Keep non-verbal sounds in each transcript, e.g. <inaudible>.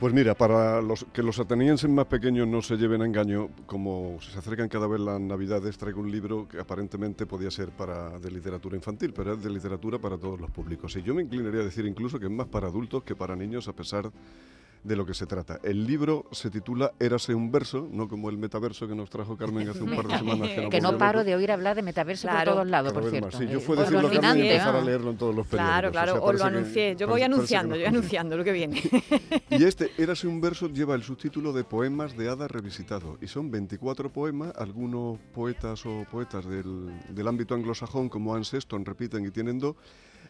Pues mira, para los, que los atenienses más pequeños no se lleven a engaño, como se acercan cada vez las navidades, traigo un libro que aparentemente podía ser para, de literatura infantil, pero es de literatura para todos los públicos. Y yo me inclinaría a decir incluso que es más para adultos que para niños, a pesar de lo que se trata. El libro se titula Érase un verso, no como el metaverso que nos trajo Carmen hace un par de <laughs> semanas. Que no, paro de oír hablar de metaverso por todos lados, por cierto. Sí, yo fue decirlo Carmen y empezar a leerlo en todos los periódicos. Claro, claro, o, lo anuncié. yo voy anunciando, yo voy anunciando lo que viene. <laughs> y este Érase un verso lleva el subtítulo de Poemas de Hada revisitado. Y son 24 poemas, algunos poetas o poetas del, del ámbito anglosajón como Anne Sexton repiten y tienen dos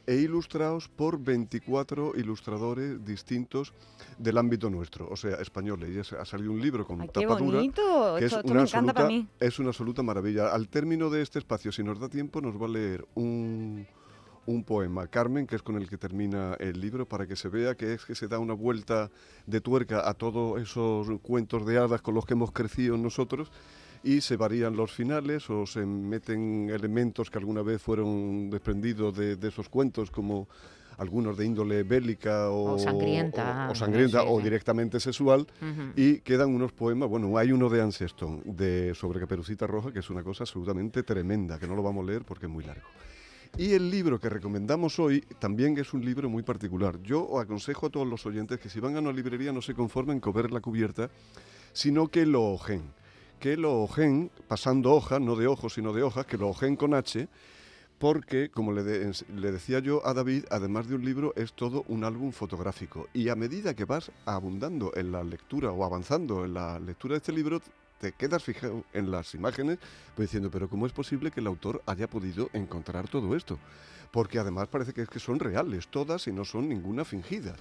e ilustrados por 24 ilustradores distintos del ámbito nuestro, o sea, españoles. Y ha salido un libro con Ay, tapa qué bonito. que Esto, es esto una, me encanta absoluta, para mí. es una absoluta maravilla. Al término de este espacio, si nos da tiempo, nos va a leer un, un poema, Carmen, que es con el que termina el libro, para que se vea que es que se da una vuelta de tuerca a todos esos cuentos de hadas con los que hemos crecido nosotros y se varían los finales o se meten elementos que alguna vez fueron desprendidos de, de esos cuentos como algunos de índole bélica o, O sangrienta. o, o sangrienta Sí, o sí. directamente sexual y quedan unos poemas, bueno, hay uno de Anseston de sobre Caperucita Roja que es una cosa absolutamente tremenda, que no lo vamos a leer porque es muy largo. Y el libro que recomendamos hoy también es un libro muy particular. Yo aconsejo a todos los oyentes que si van a una librería no se conformen con ver la cubierta, sino que lo ojen. Que lo ojen, pasando hojas, no de ojos, sino de hojas, que lo ojen con H, porque, como le, decía yo a David, además de un libro, es todo un álbum fotográfico. Y a medida que vas abundando en la lectura o avanzando en la lectura de este libro, te quedas fijado en las imágenes, pues diciendo, pero ¿cómo es posible que el autor haya podido encontrar todo esto? Porque además parece que, es que son reales todas y no son ninguna fingida.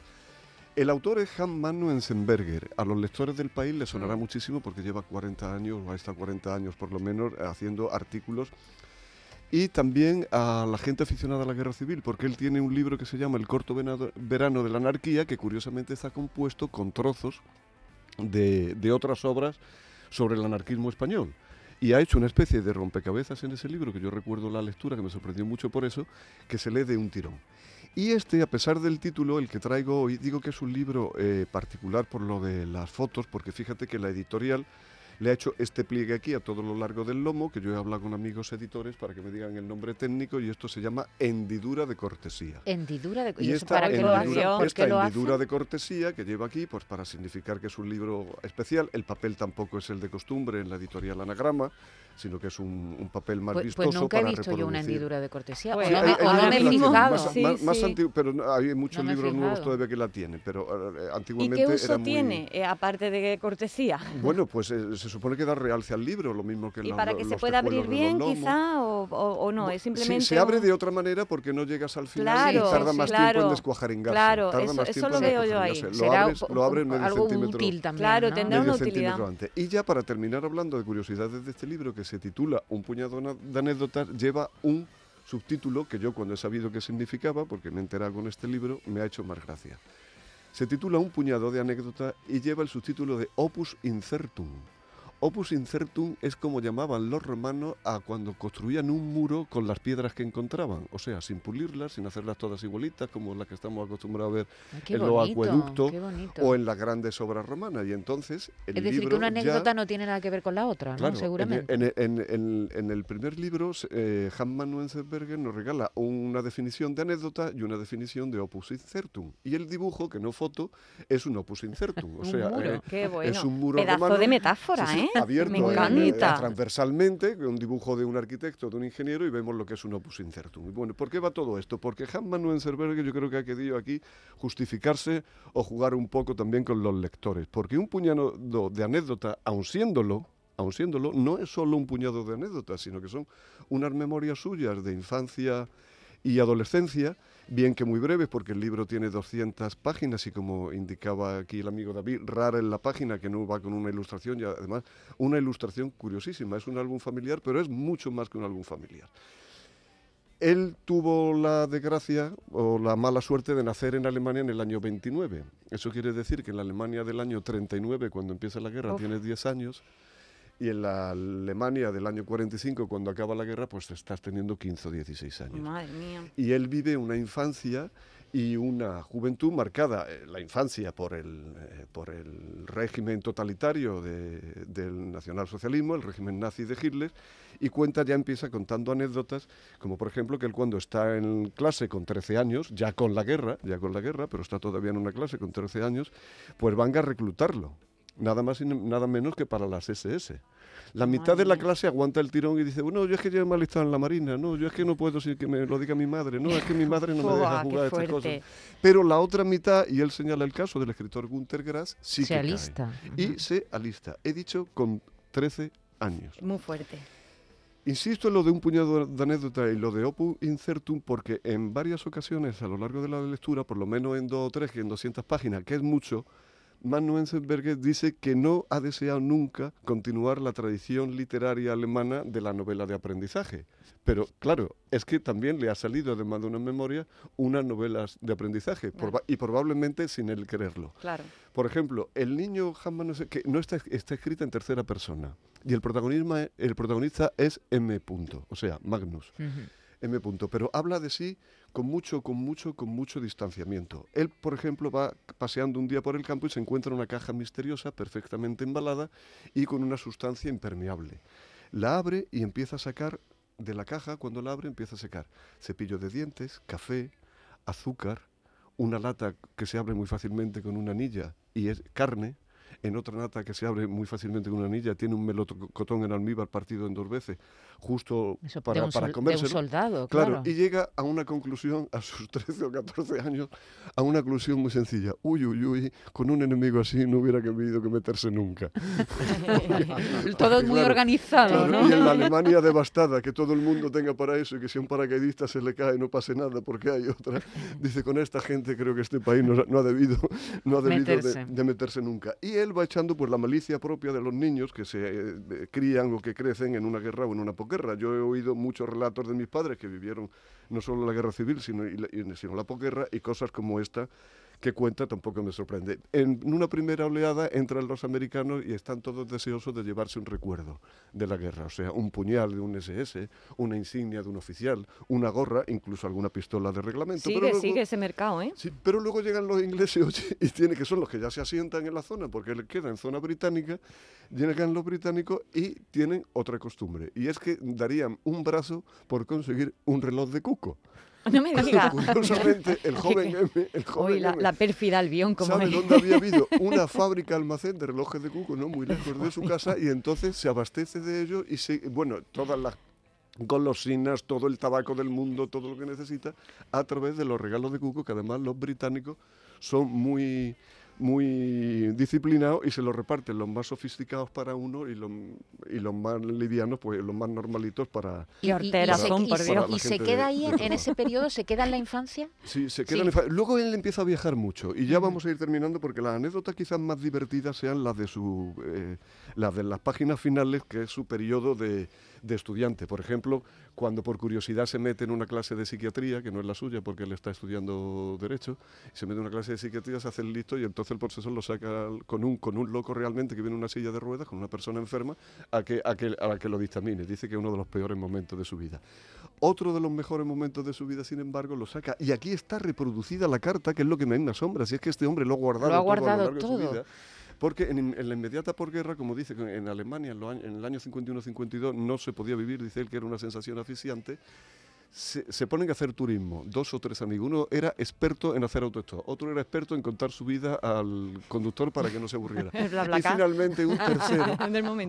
El autor es Hans Mannuenzenberger. A los lectores del país les sonará muchísimo porque lleva 40 años, o ha estado 40 años por lo menos, haciendo artículos. Y también a la gente aficionada a la guerra civil, porque él tiene un libro que se llama El corto venado- verano de la anarquía, que curiosamente está compuesto con trozos de, de otras obras sobre el anarquismo español. Y ha hecho una especie de rompecabezas en ese libro, que yo recuerdo la lectura, que me sorprendió mucho por eso, que se lee de un tirón. Y este, a pesar del título, el que traigo hoy, digo que es un libro eh, particular por lo de las fotos, porque fíjate que la editorial le ha hecho este pliegue aquí a todo lo largo del lomo, que yo he hablado con amigos editores para que me digan el nombre técnico, y esto se llama hendidura de cortesía. Hendidura de... Y eso esta para qué lo hace? hendidura, ¿Por esta qué lo hace? hendidura de cortesía que lleva aquí, pues para significar que es un libro especial. El papel tampoco es el de costumbre en la editorial Anagrama, sino que es un, un papel más Pues, vistoso pues nunca he visto yo una hendidura de cortesía. Pues Sí, no hay- me, hay o no una me he fijado. Más, Sí, más- más sí. antiguo, pero no- hay muchos No libros nuevos todavía que la tienen, pero eh, ¿Y antiguamente qué era uso muy- tiene, eh, aparte de cortesía? Bueno, pues eh, <laughs> se supone que da realce al libro, lo mismo que ¿Y la- para que se pueda abrir bien, quizá, o, o- o no? Es Sí, simplemente. se abre un- de otra manera porque no llegas al final Claro, y tarda sí, más tiempo en descuajaringarse. claro, tarda eso- más eso lo en veo yo ahí. Lo Será abres, un- lo abres medio algo centímetro. útil también, Claro, ¿no? tendrá una utilidad. antes. Y ya para terminar hablando de curiosidades de este libro que se titula Un puñado de anécdotas, lleva un subtítulo que yo cuando he sabido qué significaba, porque me he enterado con este libro, me ha hecho más gracia. Se titula Un puñado de anécdotas y lleva el subtítulo de Opus Incertum. Opus Incertum es como llamaban los romanos a cuando construían un muro con las piedras que encontraban, o sea, sin pulirlas, sin hacerlas todas igualitas, como las que estamos acostumbrados a ver Ay, en los bonito, acueductos qué bonito. o en las grandes obras romanas. Y entonces el Es decir, libro que una ya- anécdota no tiene nada que ver con la otra, ¿no? Claro, en el- Seguramente. En, el- en- en- en el primer libro, eh, Hans Nuenzenberger nos regala una definición de anécdota y una definición de opus incertum. Y el dibujo, que no foto, es un opus incertum. O <laughs> Un sea, muro. eh, Qué bueno. es un muro Pedazo romano, de metáfora, sí, sí, ¿eh? Abierto Me en- encanta. eh, transversalmente, con un dibujo de un arquitecto, de un ingeniero, y vemos lo que es un opus incertum. Y bueno, ¿por qué va todo esto? Porque Hans Nuenzenberger yo creo que ha querido aquí justificarse o jugar un poco también con los lectores. Porque un puñado de anécdota, aun siéndolo, aun siéndolo, no es solo un puñado de anécdotas, sino que son unas memorias suyas de infancia y adolescencia, bien que muy breves, porque el libro tiene 200 páginas y como indicaba aquí el amigo David, rara en la página que no va con una ilustración y además una ilustración curiosísima. Es un álbum familiar, pero es mucho más que un álbum familiar. Él tuvo la desgracia o la mala suerte de nacer en Alemania en el año 29. Eso quiere decir que en la Alemania del año 39, cuando empieza la guerra, Uf. tienes 10 años, y en la Alemania del año 45, cuando acaba la guerra, pues estás teniendo 15 o 16 años. Madre mía. Y él vive una infancia y una juventud marcada, eh, la infancia por el, eh, por el régimen totalitario de- del nacionalsocialismo, el régimen nazi de Hitler, y cuenta, ya empieza contando anécdotas, como por ejemplo que él cuando está en clase con 13 años, ya con la guerra, ya con la guerra, pero está todavía en una clase con 13 años, pues van a reclutarlo. Nada más y nada menos que para las SS. La mitad de la Madre clase aguanta el tirón y dice, bueno, yo es que ya me he alistado en la marina, no, yo es que no puedo sin que me lo diga mi madre, no, es que mi madre no me <laughs> deja jugar a estas cosas. Pero la otra mitad, y él señala el caso del escritor Günter Grass, sí Se que cae. alista. Y Ujú. se alista. He dicho con 13 años. Muy fuerte. Insisto en lo de un puñado de anécdotas y lo de Opus Incertum porque en varias ocasiones a lo largo de la lectura, por lo menos en dos o tres, que en 200 páginas, que es mucho, Manu Enzensberger dice que no ha deseado nunca continuar la tradición literaria alemana de la novela de aprendizaje. Pero claro, es que también le ha salido, además de una memoria, unas novelas de aprendizaje, proba- y probablemente sin él quererlo. Claro. Por ejemplo, el niño no sé qué, no está, está escrita en tercera persona y el, protagonismo, el protagonista es M. Punto, o sea, Magnus. M. Punto, pero habla de sí con mucho, con mucho, con mucho distanciamiento. Él, por ejemplo, va paseando un día por el campo y se encuentra una caja misteriosa, perfectamente embalada y con una sustancia impermeable. La abre y empieza a sacar de la caja, cuando la abre, empieza a sacar cepillo de dientes, café, azúcar, una lata que se abre muy fácilmente con una anilla y es carne, en otra lata que se abre muy fácilmente con una anilla tiene un melocotón en almíbar partido en dos veces, justo Eso, para, de, un para sol- de un comérselo. soldado, Claro, claro. y llega a una conclusión, a sus <laughs> 13 o 14 años, a una conclusión muy sencilla. Uy, uy, uy, con un enemigo así no hubiera querido que meterse nunca. <laughs> Todo muy Claro, organizado, Claro, ¿no? Y en la Alemania devastada, que todo el mundo tenga para eso y que si a un paracaidista se le cae no pase nada porque hay otra. Dice, con esta gente creo que este país no, no ha debido, no ha debido de- Meterse. De, meterse nunca. Y él va echando pues la malicia propia de los niños que se eh, crían o que crecen en una guerra o en una posguerra. Yo he oído muchos relatos de mis padres que vivieron no solo la guerra civil, sino, y la, sino la y cosas como esta que cuenta tampoco me sorprende. En una primera oleada entran los americanos y están todos deseosos de llevarse un recuerdo de la guerra, o sea, un puñal de un SS, una insignia de un oficial, una gorra, incluso alguna pistola de reglamento. pero Sigue, luego- sigue ese mercado, ¿eh? Sí, pero luego llegan los ingleses oye, y tiene que son los que ya se asientan en la zona porque les queda en zona británica, llegan los británicos y tienen otra costumbre y es que darían un brazo por conseguir un reloj de cuco. <laughs> No me digas. <laughs> Curiosamente, el <laughs> joven M, el joven la, M, la pérfida Albión, como ¿Sabe es. dónde había habido una fábrica almacén de relojes de cuco, no muy lejos de su casa? Y entonces se abastece de ellos y se, bueno, todas las golosinas, todo el tabaco del mundo, todo lo que necesita, a través de los regalos de cuco, que además los británicos son muy muy disciplinados y se los reparten los más sofisticados para uno y los, y los más livianos, pues los más normalitos para... Y por se- Dios. ¿Y se queda ahí de en, ese periodo? ¿Se queda en la infancia? Sí, se quedan Sí. en fa- Luego él empieza a viajar mucho y ya vamos a ir terminando porque las anécdotas quizás más divertidas sean las de su eh, las de las páginas finales, que es su periodo de, de estudiante. Por ejemplo, cuando por curiosidad se mete en una clase de psiquiatría, que no es la suya porque él está estudiando Derecho, y se mete en una clase de psiquiatría, se hace el listo y entonces el profesor lo saca con un, con un loco realmente que viene en una silla de ruedas, con una persona enferma, a que, a que, a que lo dictamine. Dice que es uno de los peores momentos de su vida. Otro de los mejores momentos de su vida, sin embargo, lo saca. Y aquí está reproducida la carta, que es lo que me asombra. Si es que este hombre lo ha guardado, Lo ha todo a guardado largo de su todo. vida. Porque en, en la inmediata posguerra, como dice, en Alemania, en, años- en el año 51-52, no se podía vivir, dice él que era una sensación asfixiante. Se, se ponen a hacer turismo, dos o tres amigos. Uno era experto en hacer autostop, otro era experto en contar su vida al conductor para que no se aburriera. <laughs> Y finalmente un <laughs> tercero,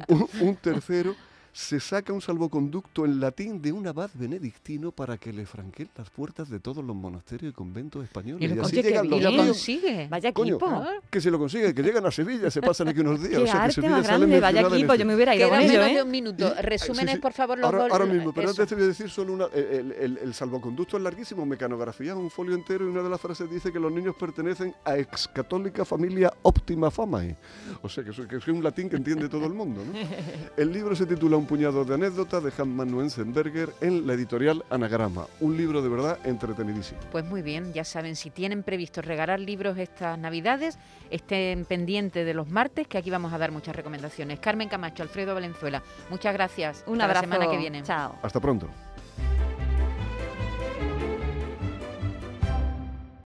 un, un tercero se saca un salvoconducto en latín de un abad benedictino para que le franqueen las puertas de todos los monasterios y conventos españoles. Y lo así consigue, llegan y los lo niños- consigue. Vaya Coño, equipo. que se lo consigue, que llegan a Sevilla, se pasan aquí unos <laughs> días. Qué o sea, que arte Sevilla más grande, vaya equipo. Yo me hubiera ido Queda con menos de ¿eh? un minuto. Resúmenes, sí. por favor, los ahora, ahora mismo, pero eso. antes te voy a decir solo una. El, el- el salvoconducto es larguísimo, mecanografía es un folio entero y una de las frases dice que los niños pertenecen a ex católica familia óptima famae. O sea que, eso- que es un latín que entiende todo el mundo. ¿no? <laughs> El libro se titula Un puñado de anécdotas de Hanman Nuenzenberger en la editorial Anagrama. Un libro de verdad entretenidísimo. Pues muy bien, ya saben, si tienen previsto regalar libros estas Navidades, estén pendientes de los martes, que aquí vamos a dar muchas recomendaciones. Carmen Camacho, Alfredo Valenzuela, muchas gracias. Un Hasta abrazo. La semana que viene. Chao. Hasta pronto.